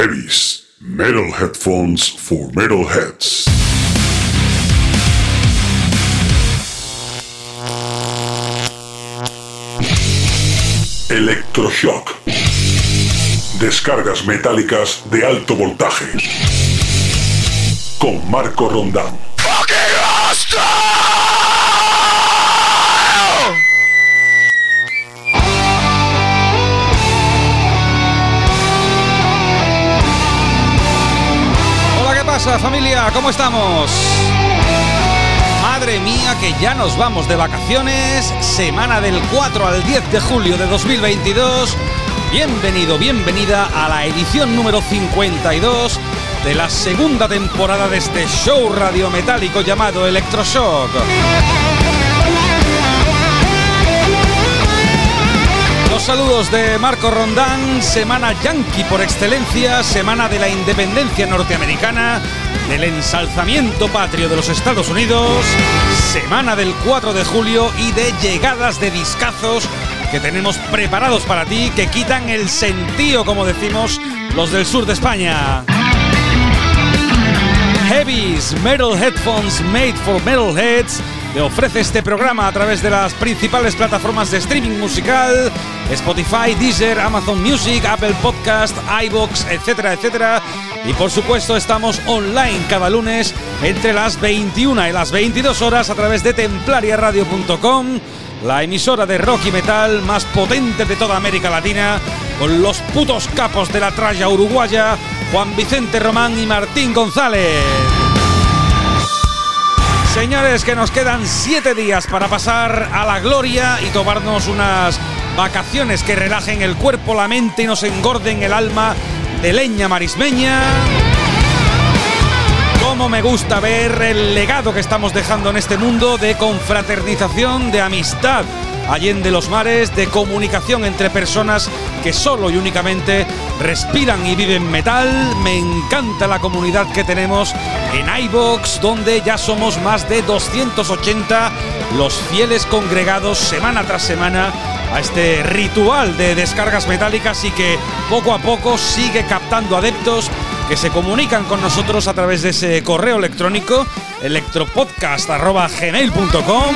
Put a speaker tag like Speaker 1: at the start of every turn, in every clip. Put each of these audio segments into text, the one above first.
Speaker 1: Heavies, metal headphones for metalheads. Electroshock. Descargas metálicas de alto voltaje. Con Marco Rondán.
Speaker 2: Pasa familia? ¿Cómo estamos? Madre mía, que ya nos vamos de vacaciones. Semana del 4 al 10 de julio de 2022. Bienvenido, bienvenida a la edición número 52 de la segunda temporada de este show radiometálico llamado Electroshock. Saludos de Marco Rondán, semana yankee por excelencia, semana de la independencia norteamericana, del ensalzamiento patrio de los Estados Unidos, semana del 4 de julio y de llegadas de discazos que tenemos preparados para ti que quitan el sentido, como decimos los del sur de España. Heavies Metal Headphones Made for Metalheads te ofrece este programa a través de las principales plataformas de streaming musical, Spotify, Deezer, Amazon Music, Apple Podcast, iBox, etcétera, etcétera. Y por supuesto estamos online cada lunes entre las 21 y las 22 horas a través de templariaradio.com, la emisora de rock y metal más potente de toda América Latina, con los putos capos de la tralla uruguaya, Juan Vicente Román y Martín González. Señores, que nos quedan siete días para pasar a la gloria y tomarnos unas vacaciones que relajen el cuerpo, la mente y nos engorden el alma de leña marismeña. Cómo me gusta ver el legado que estamos dejando en este mundo de confraternización, de amistad allende los mares, de comunicación entre personas que solo y únicamente respiran y viven metal. Me encanta la comunidad que tenemos en iBox, donde ya somos más de 280 los fieles congregados semana tras semana a este ritual de descargas metálicas y que poco a poco sigue captando adeptos que se comunican con nosotros a través de ese correo electrónico electropodcast.gmail.com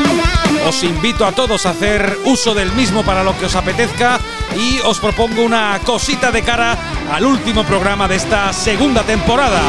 Speaker 2: Os invito a todos a hacer uso del mismo para lo que os apetezca y os propongo una cosita de cara al último programa de esta segunda temporada.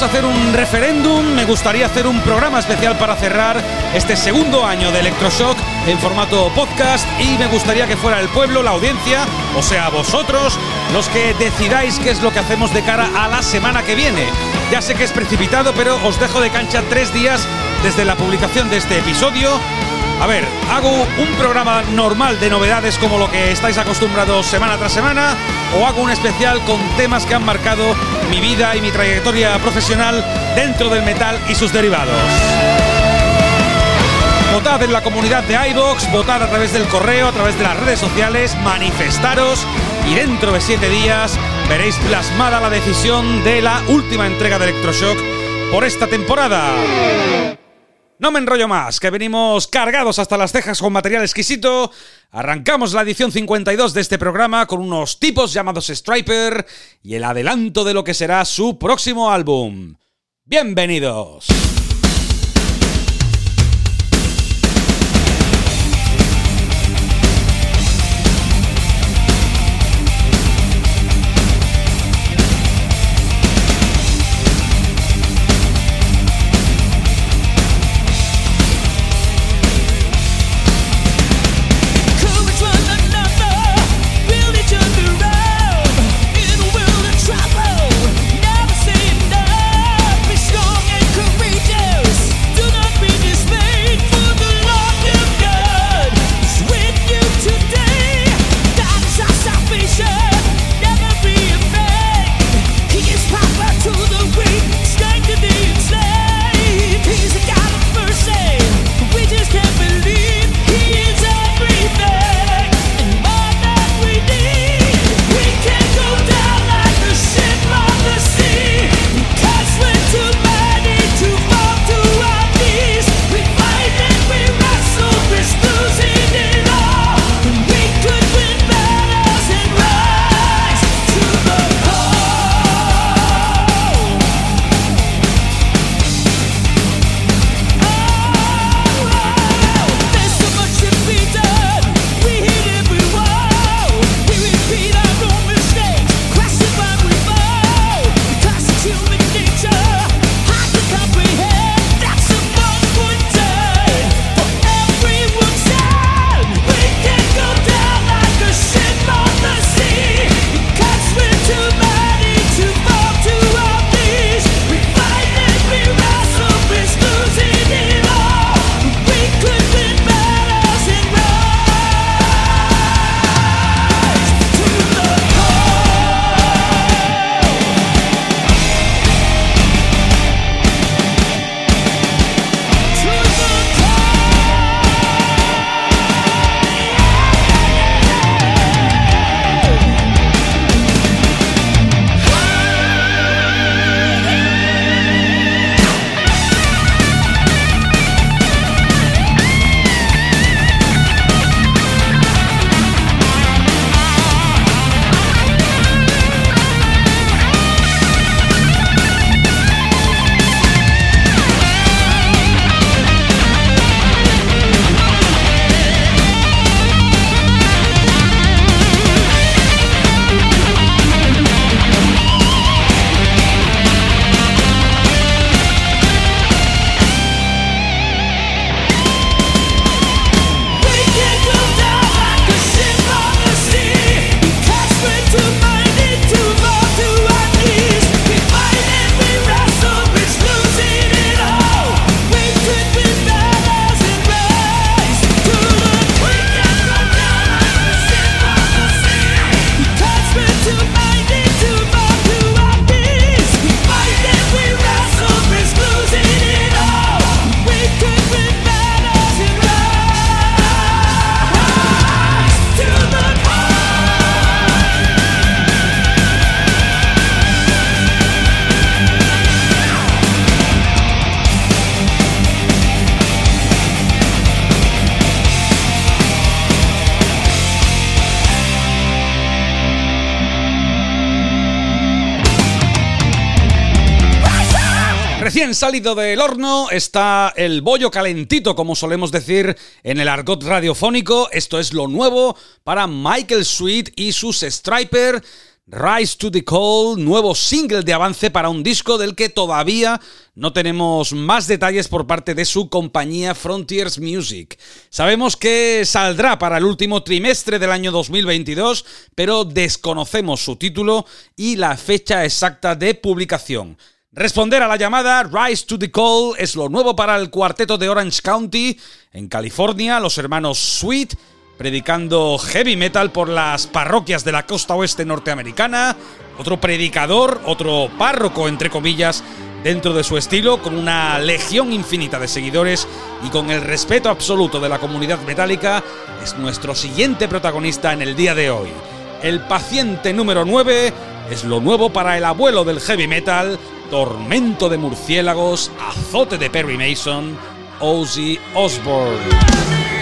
Speaker 2: Hacer un referéndum, me gustaría hacer un programa especial para cerrar este segundo año de Electroshock en formato podcast y me gustaría que fuera el pueblo, la audiencia, o sea, vosotros, los que decidáis qué es lo que hacemos de cara a la semana que viene. Ya sé que es precipitado, pero os dejo de cancha tres días desde la publicación de este episodio. A ver, hago un programa normal de novedades como lo que estáis acostumbrados semana tras semana o hago un especial con temas que han marcado mi vida y mi trayectoria profesional dentro del metal y sus derivados. Votad en la comunidad de iBox, votad a través del correo, a través de las redes sociales, manifestaros y dentro de siete días veréis plasmada la decisión de la última entrega de Electroshock por esta temporada. No me enrollo más, que venimos cargados hasta las cejas con material exquisito. Arrancamos la edición 52 de este programa con unos tipos llamados Striper y el adelanto de lo que será su próximo álbum. Bienvenidos. Salido del horno está el bollo calentito, como solemos decir en el argot radiofónico. Esto es lo nuevo para Michael Sweet y sus Striper. Rise to the Call, nuevo single de avance para un disco del que todavía no tenemos más detalles por parte de su compañía Frontiers Music. Sabemos que saldrá para el último trimestre del año 2022, pero desconocemos su título y la fecha exacta de publicación. Responder a la llamada Rise to the Call es lo nuevo para el cuarteto de Orange County, en California, los hermanos Sweet, predicando heavy metal por las parroquias de la costa oeste norteamericana, otro predicador, otro párroco, entre comillas, dentro de su estilo, con una legión infinita de seguidores y con el respeto absoluto de la comunidad metálica, es nuestro siguiente protagonista en el día de hoy. El paciente número 9 es lo nuevo para el abuelo del heavy metal, Tormento de murciélagos, azote de Perry Mason, Ozzy Osbourne.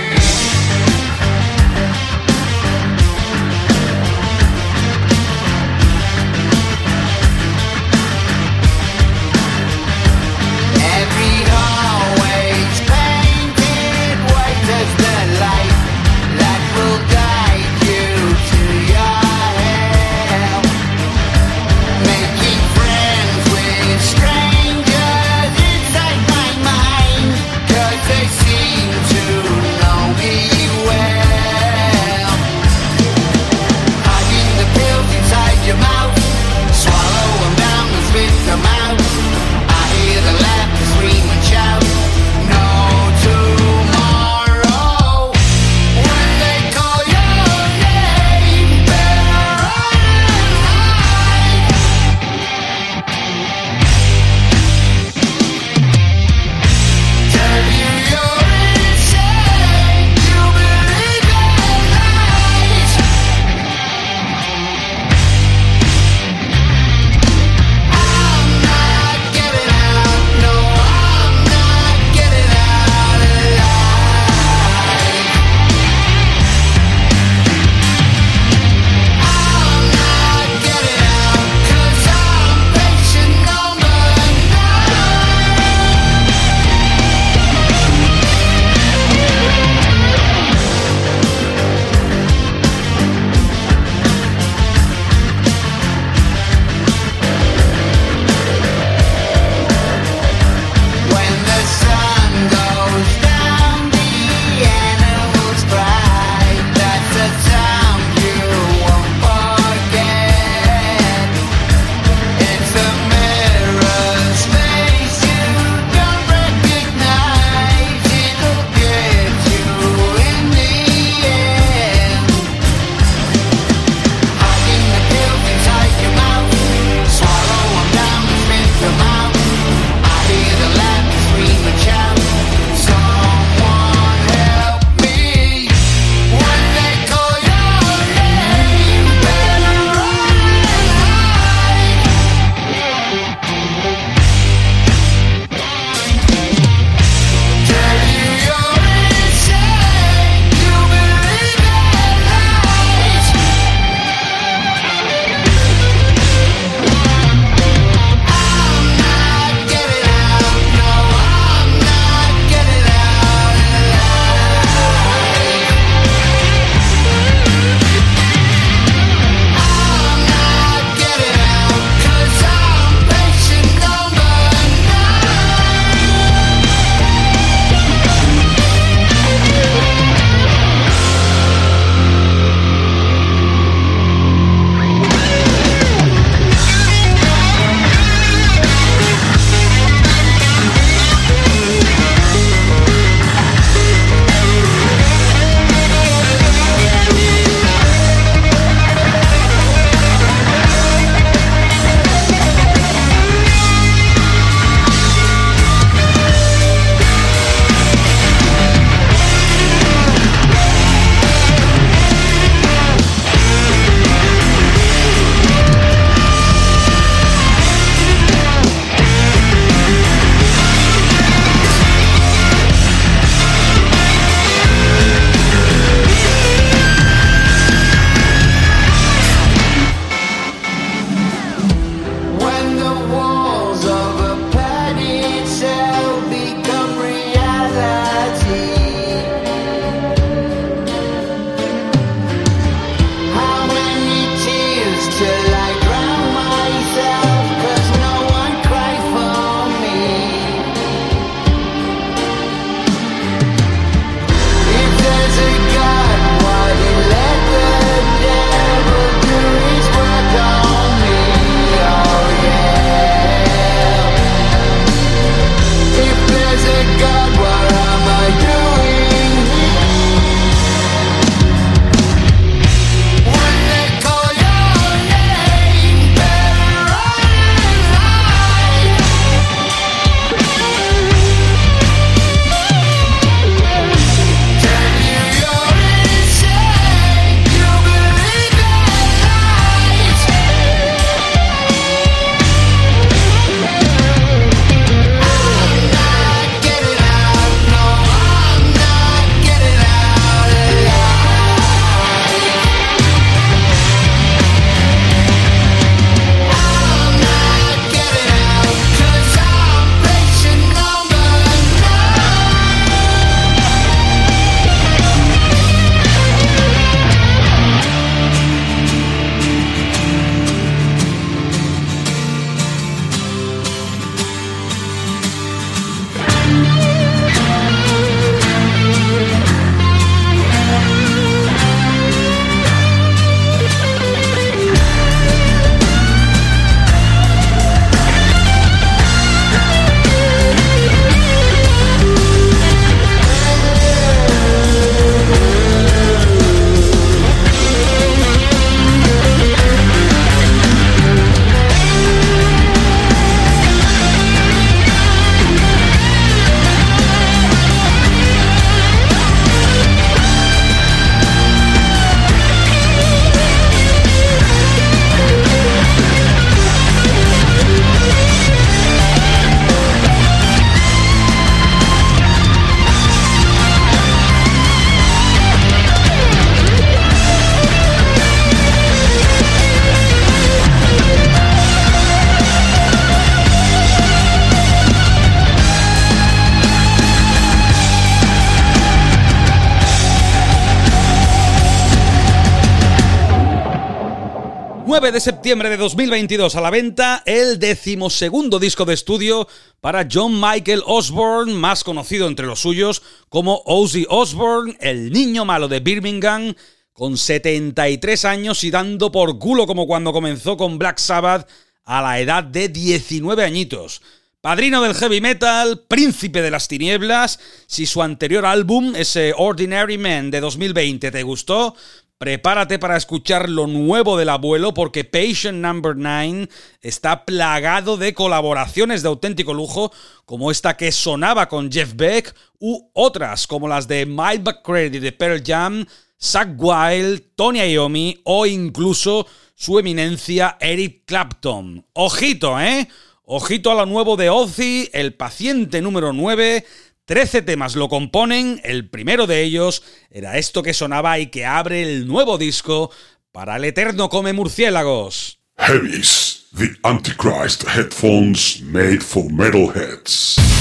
Speaker 2: De septiembre de 2022 a la venta el decimosegundo disco de estudio para John Michael Osborne, más conocido entre los suyos como Ozzy Osbourne, el niño malo de Birmingham, con 73 años y dando por culo como cuando comenzó con Black Sabbath a la edad de 19 añitos. Padrino del heavy metal, príncipe de las tinieblas, si su anterior álbum, ese Ordinary Man de 2020, te gustó, Prepárate para escuchar lo nuevo del abuelo porque Patient Number 9 está plagado de colaboraciones de auténtico lujo como esta que sonaba con Jeff Beck u otras como las de Mike McCready de Pearl Jam, Zach Wild, Tony Iommi o incluso su eminencia Eric Clapton. Ojito, ¿eh? Ojito a lo nuevo de Ozzy, el paciente número 9 Trece temas lo componen, el primero de ellos era esto que sonaba y que abre el nuevo disco para el Eterno Come Murciélagos.
Speaker 1: Heavies, the Antichrist headphones made for metalheads.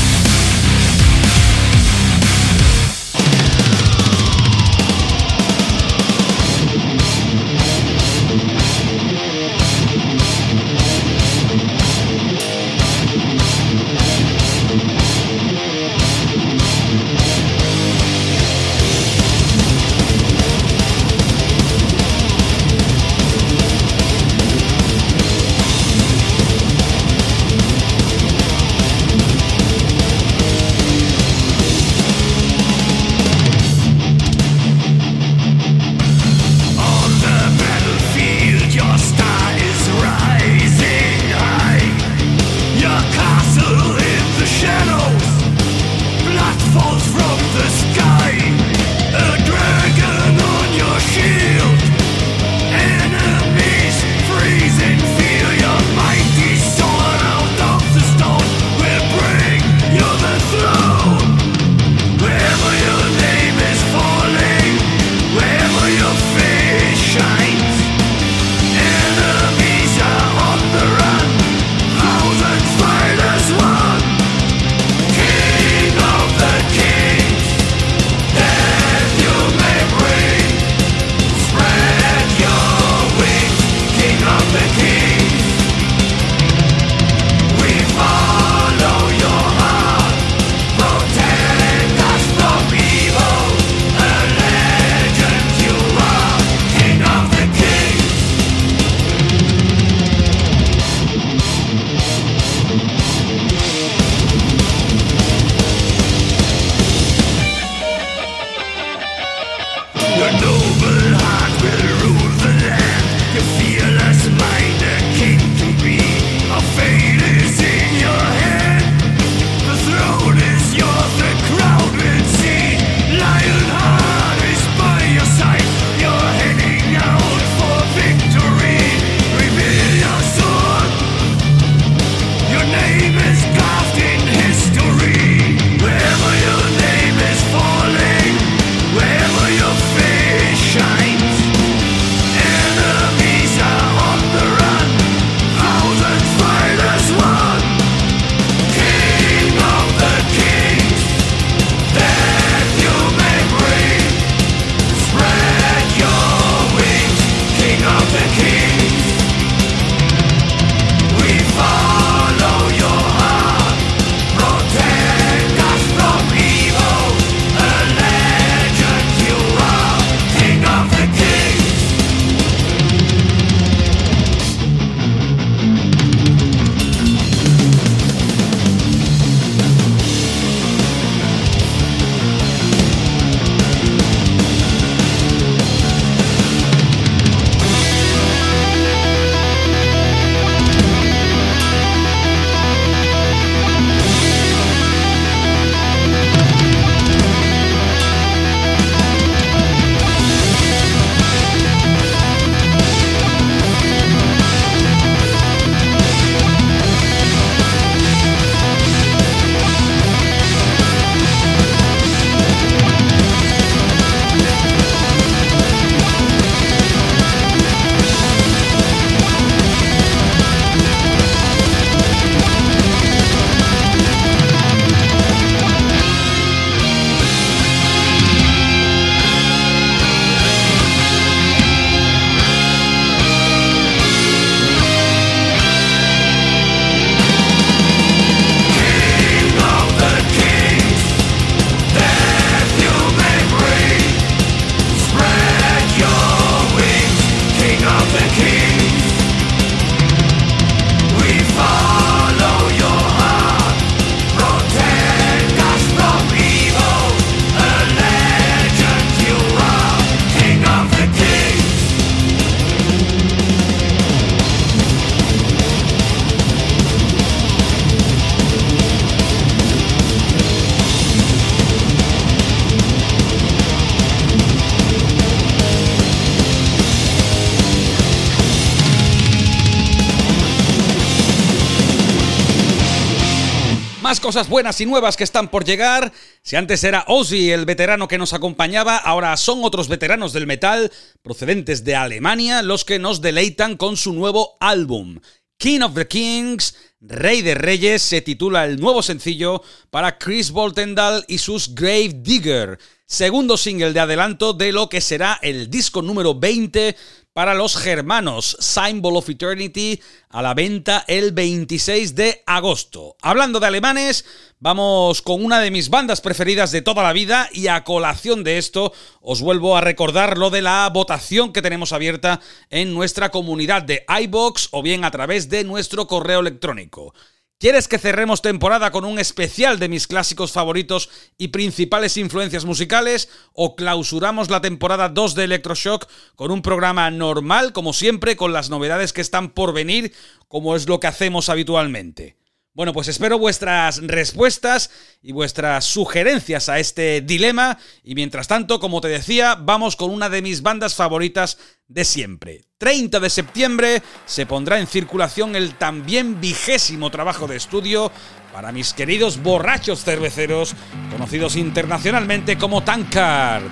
Speaker 2: Cosas buenas y nuevas que están por llegar. Si antes era Ozzy el veterano que nos acompañaba, ahora son otros veteranos del metal procedentes de Alemania los que nos deleitan con su nuevo álbum. King of the Kings, Rey de Reyes, se titula el nuevo sencillo para Chris Boltendal y sus Grave Digger, segundo single de adelanto de lo que será el disco número 20 para los germanos Symbol of Eternity a la venta el 26 de agosto. Hablando de alemanes, vamos con una de mis bandas preferidas de toda la vida y a colación de esto os vuelvo a recordar lo de la votación que tenemos abierta en nuestra comunidad de iBox o bien a través de nuestro correo electrónico. ¿Quieres que cerremos temporada con un especial de mis clásicos favoritos y principales influencias musicales? ¿O clausuramos la temporada 2 de Electroshock con un programa normal, como siempre, con las novedades que están por venir, como es lo que hacemos habitualmente? Bueno, pues espero vuestras respuestas y vuestras sugerencias a este dilema. Y mientras tanto, como te decía, vamos con una de mis bandas favoritas de siempre. 30 de septiembre se pondrá en circulación el también vigésimo trabajo de estudio para mis queridos borrachos cerveceros, conocidos internacionalmente como Tankard.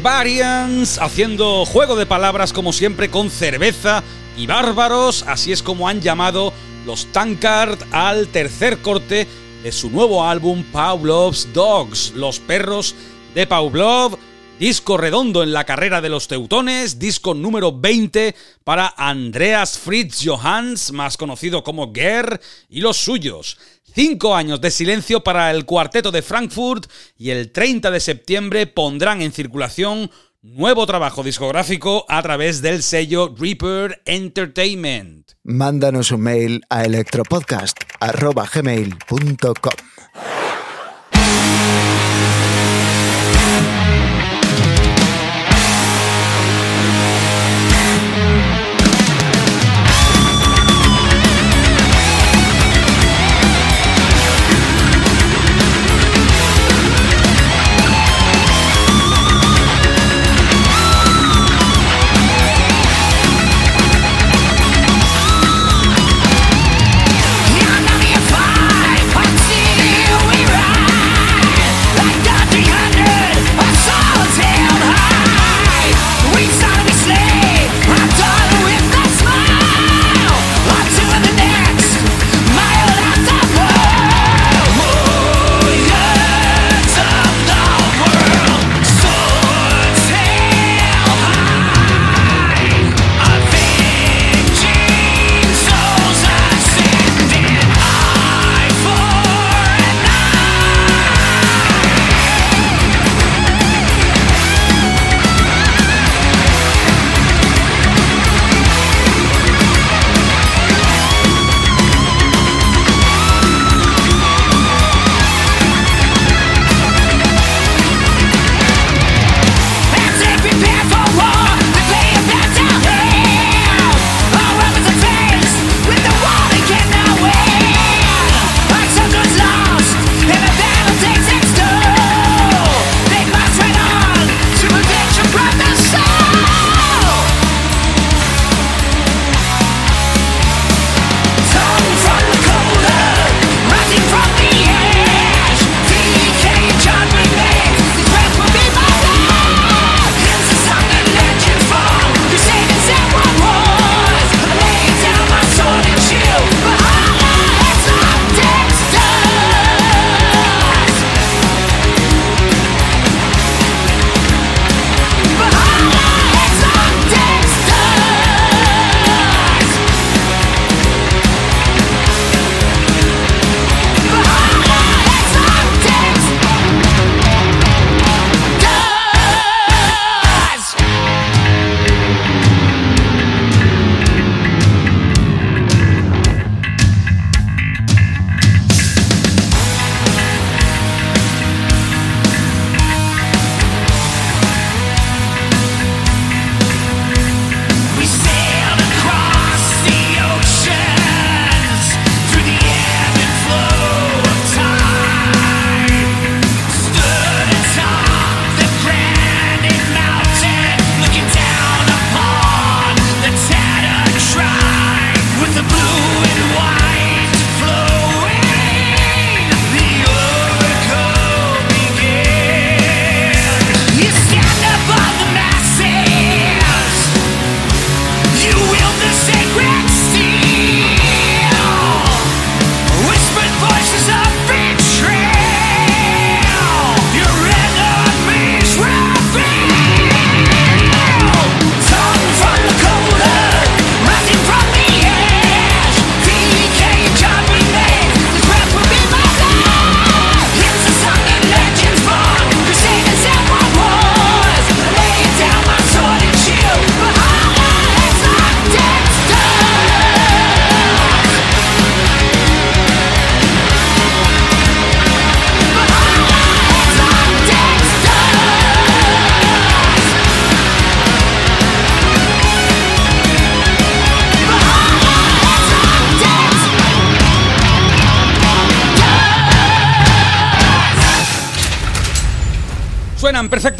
Speaker 2: Beer Variants, haciendo juego de palabras como siempre con cerveza y bárbaros, así es como han llamado los Tankard al tercer corte de su nuevo álbum Pavlov's Dogs, los perros de Pavlov, disco redondo en la carrera de los teutones, disco número 20 para Andreas Fritz Johanns, más conocido como Ger, y los suyos. Cinco años de silencio para el cuarteto de Frankfurt y el 30 de septiembre pondrán en circulación nuevo trabajo discográfico a través del sello Reaper Entertainment.
Speaker 3: Mándanos un mail a electropodcast.gmail.com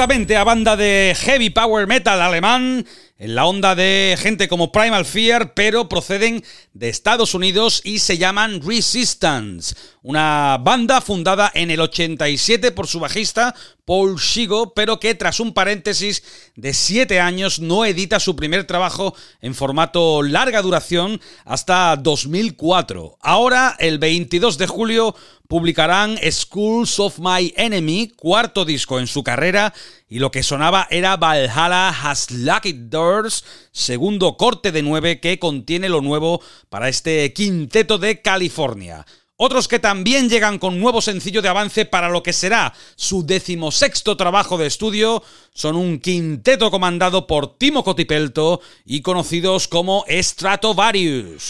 Speaker 2: A banda de heavy power metal alemán en la onda de gente como Primal Fear, pero proceden de Estados Unidos y se llaman Resistance, una banda fundada en el 87 por su bajista Paul Shigo, pero que tras un paréntesis de 7 años no edita su primer trabajo en formato larga duración hasta 2004. Ahora, el 22 de julio, publicarán Schools of My Enemy, cuarto disco en su carrera, y lo que sonaba era Valhalla Has Lucky Doors, segundo corte de 9 que contiene lo nuevo para este quinteto de California. Otros que también llegan con nuevo sencillo de avance para lo que será su decimosexto trabajo de estudio son un quinteto comandado por Timo Cotipelto y conocidos como Stratovarius.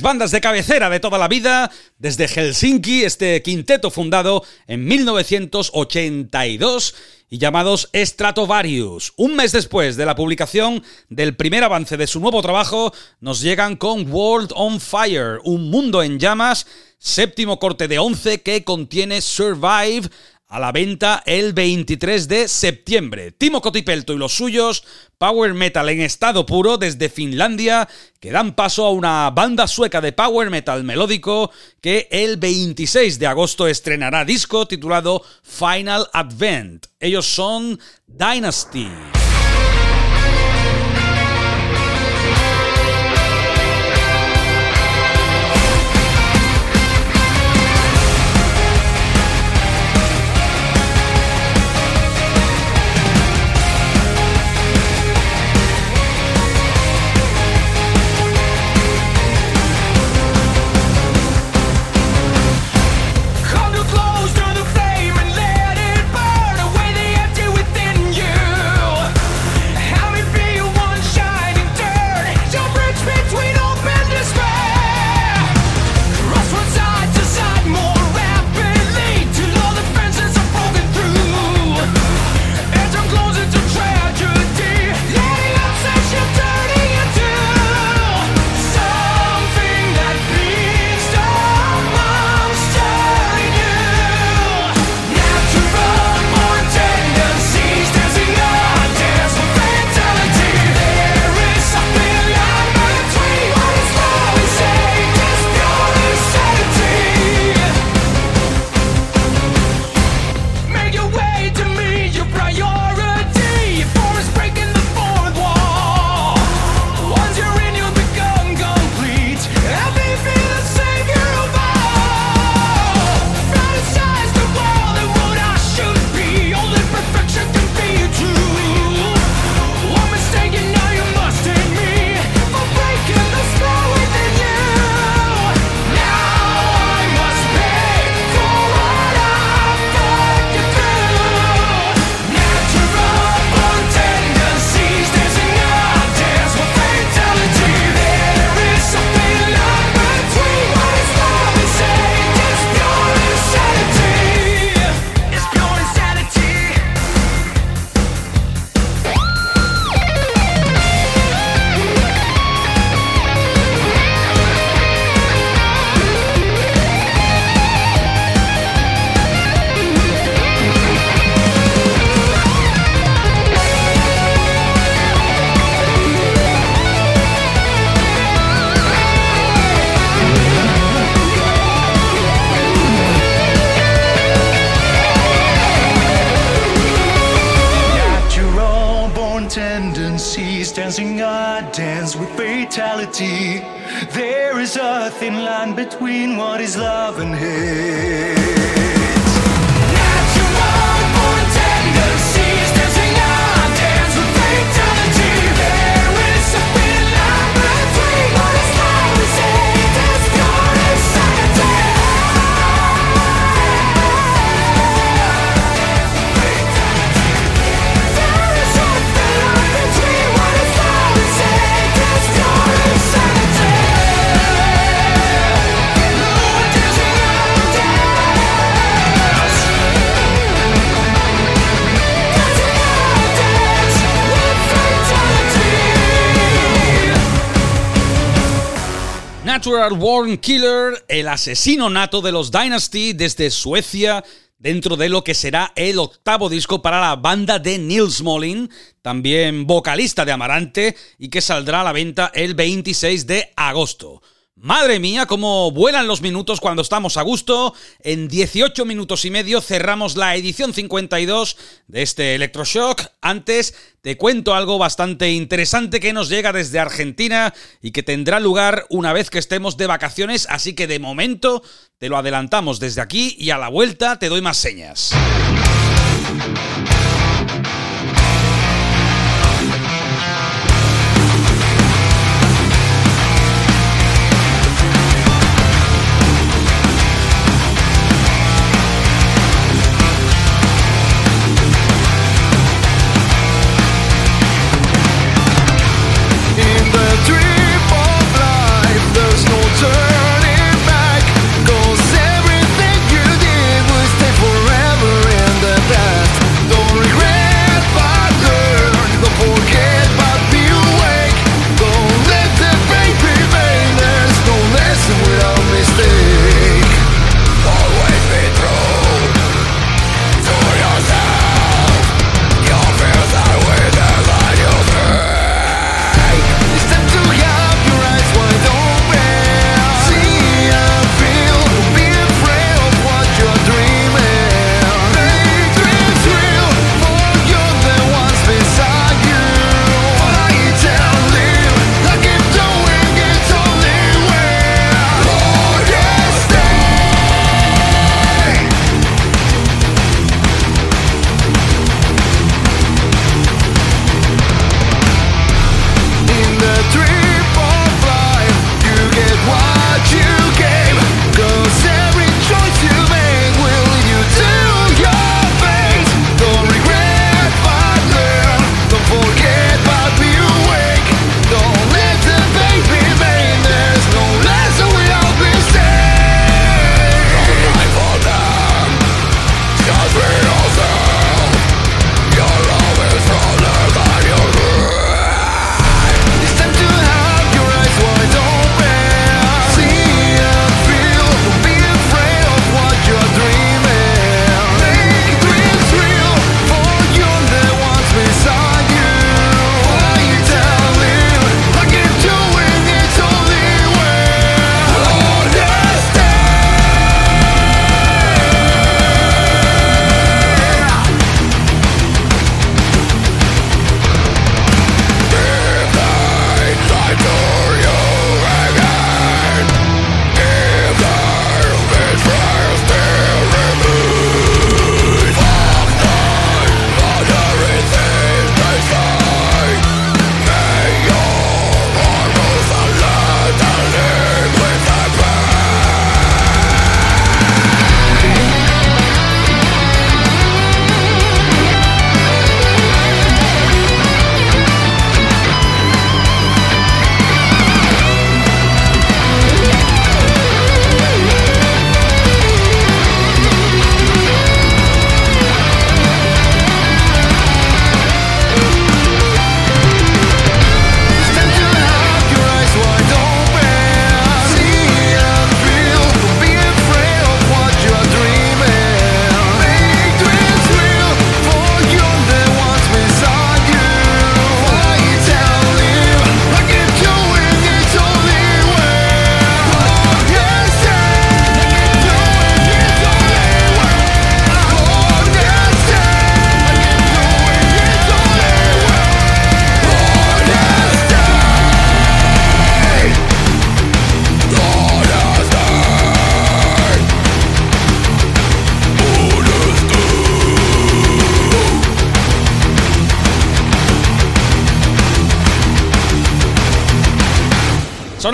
Speaker 2: Bandas de cabecera de toda la vida, desde Helsinki, este quinteto fundado en 1982 y llamados Stratovarius. Un mes después de la publicación del primer avance de su nuevo trabajo, nos llegan con World on Fire, un mundo en llamas, séptimo corte de 11 que contiene Survive, a la venta el 23 de septiembre. Timo Cotipelto y los suyos, power metal en estado puro desde Finlandia, que dan paso a una banda sueca de power metal melódico que el 26 de agosto estrenará disco titulado Final Advent. Ellos son Dynasty.
Speaker 3: Between what is love and hate. Natural
Speaker 2: Killer, el asesino nato de los Dynasty desde Suecia, dentro de lo que será el octavo disco para la banda de Nils Molin, también vocalista de Amarante, y que saldrá a la venta el 26 de agosto. Madre mía, cómo vuelan los minutos cuando estamos a gusto. En 18 minutos y medio cerramos la edición 52 de este Electroshock. Antes te cuento algo bastante interesante que nos llega desde Argentina y que tendrá lugar una vez que estemos de vacaciones, así que de momento te lo adelantamos desde aquí y a la vuelta te doy más señas.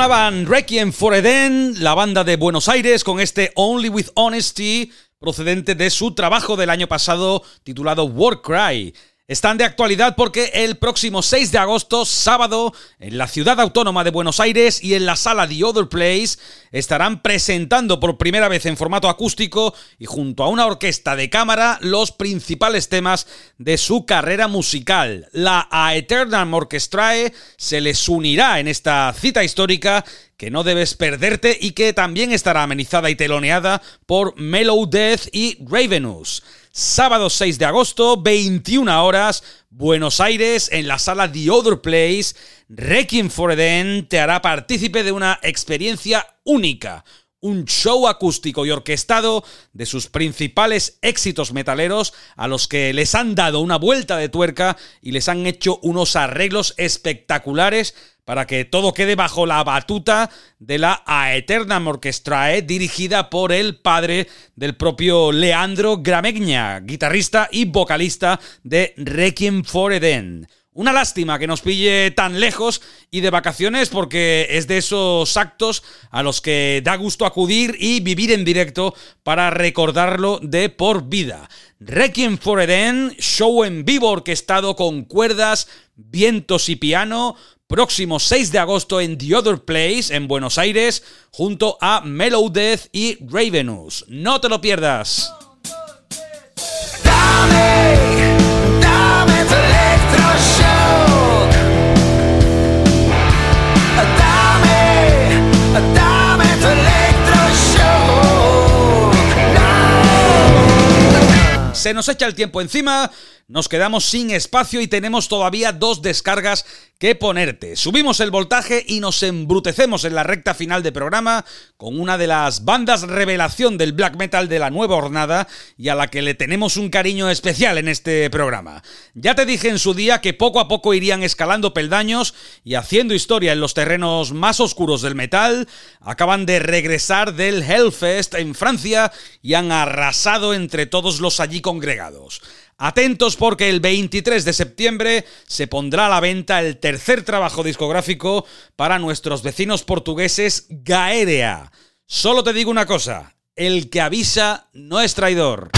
Speaker 2: Sonaban Requiem for Eden, la banda de Buenos Aires, con este Only with Honesty, procedente de su trabajo del año pasado titulado Warcry. Están de actualidad porque el próximo 6 de agosto, sábado, en la ciudad autónoma de Buenos Aires y en la sala The Other Place, estarán presentando por primera vez en formato acústico y junto a una orquesta de cámara los principales temas de su carrera musical. La Aeternam Orchestrae se les unirá en esta cita histórica que no debes perderte y que también estará amenizada y teloneada por Mellow Death y Ravenous. Sábado 6 de agosto, 21 horas, Buenos Aires, en la sala The Other Place, Requiem for Eden te hará partícipe de una experiencia única. Un show acústico y orquestado de sus principales éxitos metaleros a los que les han dado una vuelta de tuerca y les han hecho unos arreglos espectaculares para que todo quede bajo la batuta de la Aeternam Orchestrae, dirigida por el padre del propio Leandro Gramegna, guitarrista y vocalista de Requiem for Eden. Una lástima que nos pille tan lejos y de vacaciones porque es de esos actos a los que da gusto acudir y vivir en directo para recordarlo de por vida. Requiem for Eden, show en vivo orquestado con cuerdas, vientos y piano, próximo 6 de agosto en The Other Place, en Buenos Aires, junto a Mellow Death y Ravenous. No te lo pierdas.
Speaker 4: Dame, dame.
Speaker 2: Se nos echa el tiempo encima, nos quedamos sin espacio y tenemos todavía dos descargas que ponerte. Subimos el voltaje y nos embrutecemos en la recta final de programa con una de las bandas revelación del black metal de la nueva hornada y a la que le tenemos un cariño especial en este programa. Ya te dije en su día que poco a poco irían escalando peldaños y haciendo historia en los terrenos más oscuros del metal. Acaban de regresar del Hellfest en Francia y han arrasado entre todos los allí congregados. Atentos porque el 23 de septiembre se pondrá a la venta el tercer trabajo discográfico para nuestros vecinos portugueses Gaerea. Solo te digo una cosa, el que avisa no es traidor.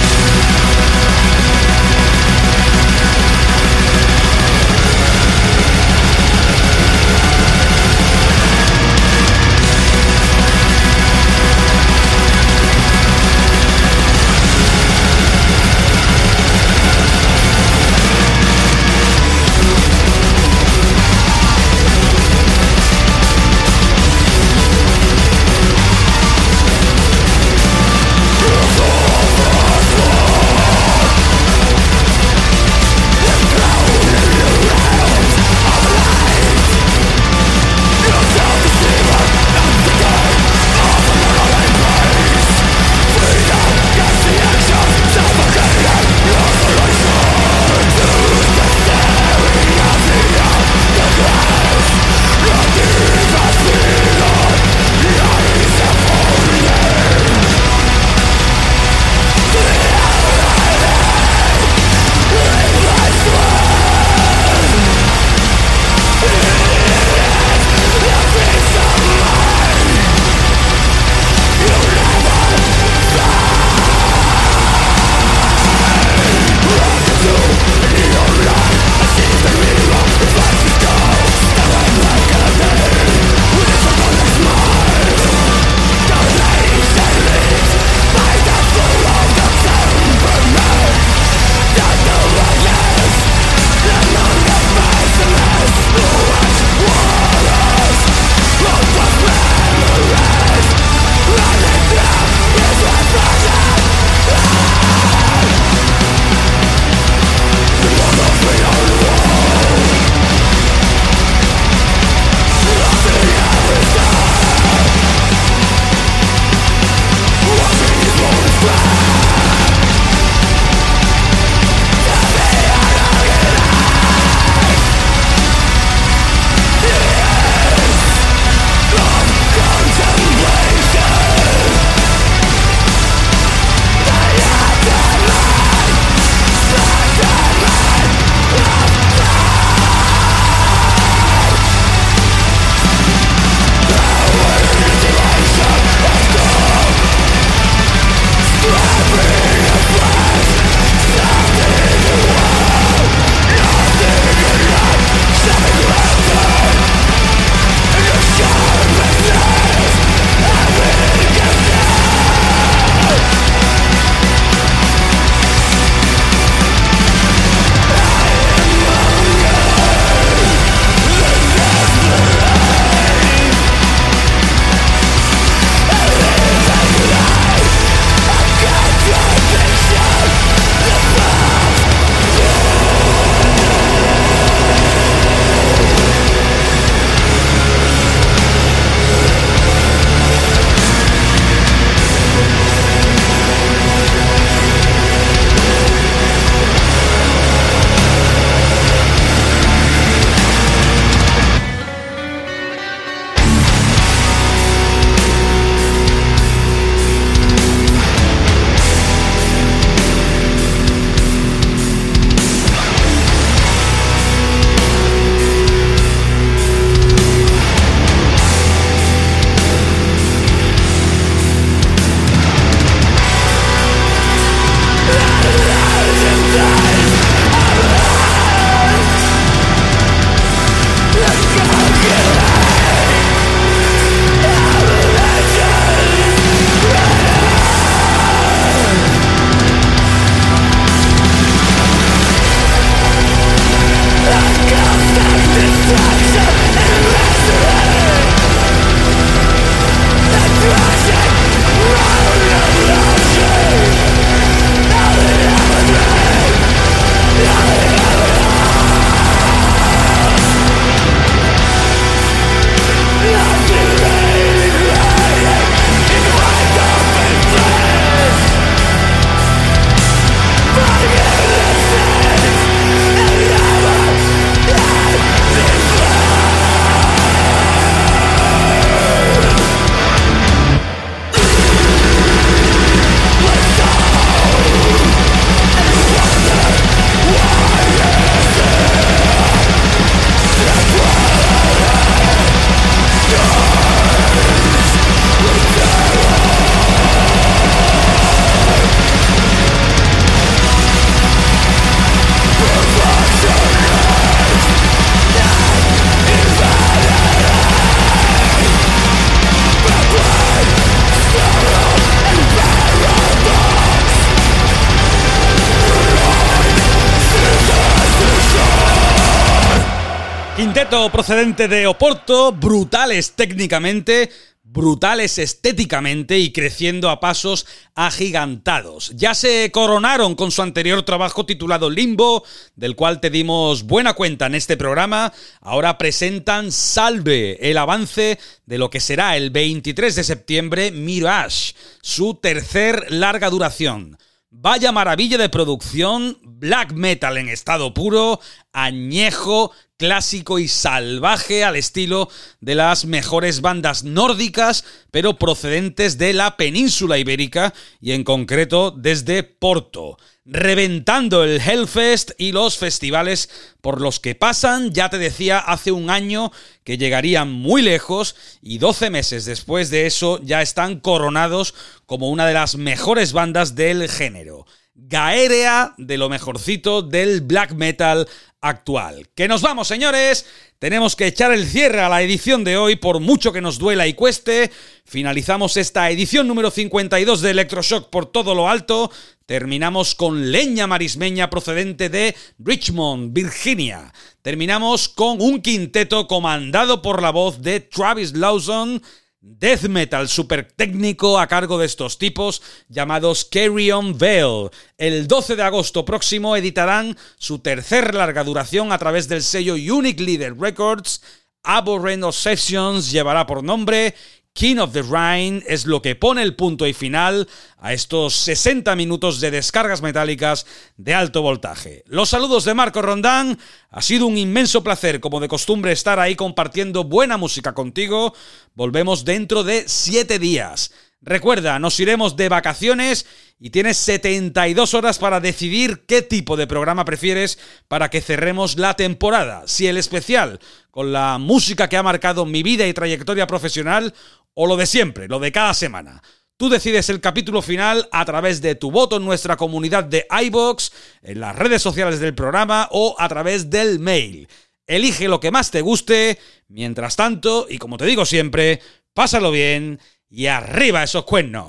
Speaker 2: Procedente de Oporto, brutales técnicamente, brutales estéticamente y creciendo a pasos agigantados. Ya se coronaron con su anterior trabajo titulado Limbo, del cual te dimos buena cuenta en este programa. Ahora presentan Salve, el avance de lo que será el 23 de septiembre Mirage, su tercer larga duración. Vaya maravilla de producción, black metal en estado puro, añejo, clásico y salvaje al estilo de las mejores bandas nórdicas, pero procedentes de la península ibérica y en concreto desde Porto reventando el Hellfest y los festivales por los que pasan. Ya te decía hace un año que llegarían muy lejos y 12 meses después de eso ya están coronados como una de las mejores bandas del género. Gaerea de lo mejorcito del black metal actual. Que nos vamos, señores. Tenemos que echar el cierre a la edición de hoy, por mucho que nos duela y cueste. Finalizamos esta edición número 52 de Electroshock por todo lo alto. Terminamos con leña marismeña procedente de Richmond, Virginia. Terminamos con un quinteto comandado por la voz de Travis Lawson. Death metal super técnico a cargo de estos tipos llamados Carrion Veil. El 12 de agosto próximo editarán su tercer larga duración a través del sello Unique Leader Records. Abhorrent Sessions llevará por nombre King of the Rhine es lo que pone el punto y final a estos 60 minutos de descargas metálicas de alto voltaje. Los saludos de Marco Rondán, ha sido un inmenso placer como de costumbre estar ahí compartiendo buena música contigo. Volvemos dentro de 7 días. Recuerda, nos iremos de vacaciones y tienes 72 horas para decidir qué tipo de programa prefieres para que cerremos la temporada. Si el especial con la música que ha marcado mi vida y trayectoria profesional o lo de siempre, lo de cada semana. Tú decides el capítulo final a través de tu voto en nuestra comunidad de iBox, en las redes sociales del programa o a través del mail. Elige lo que más te guste. Mientras tanto, y como te digo siempre, pásalo bien y arriba esos cuernos.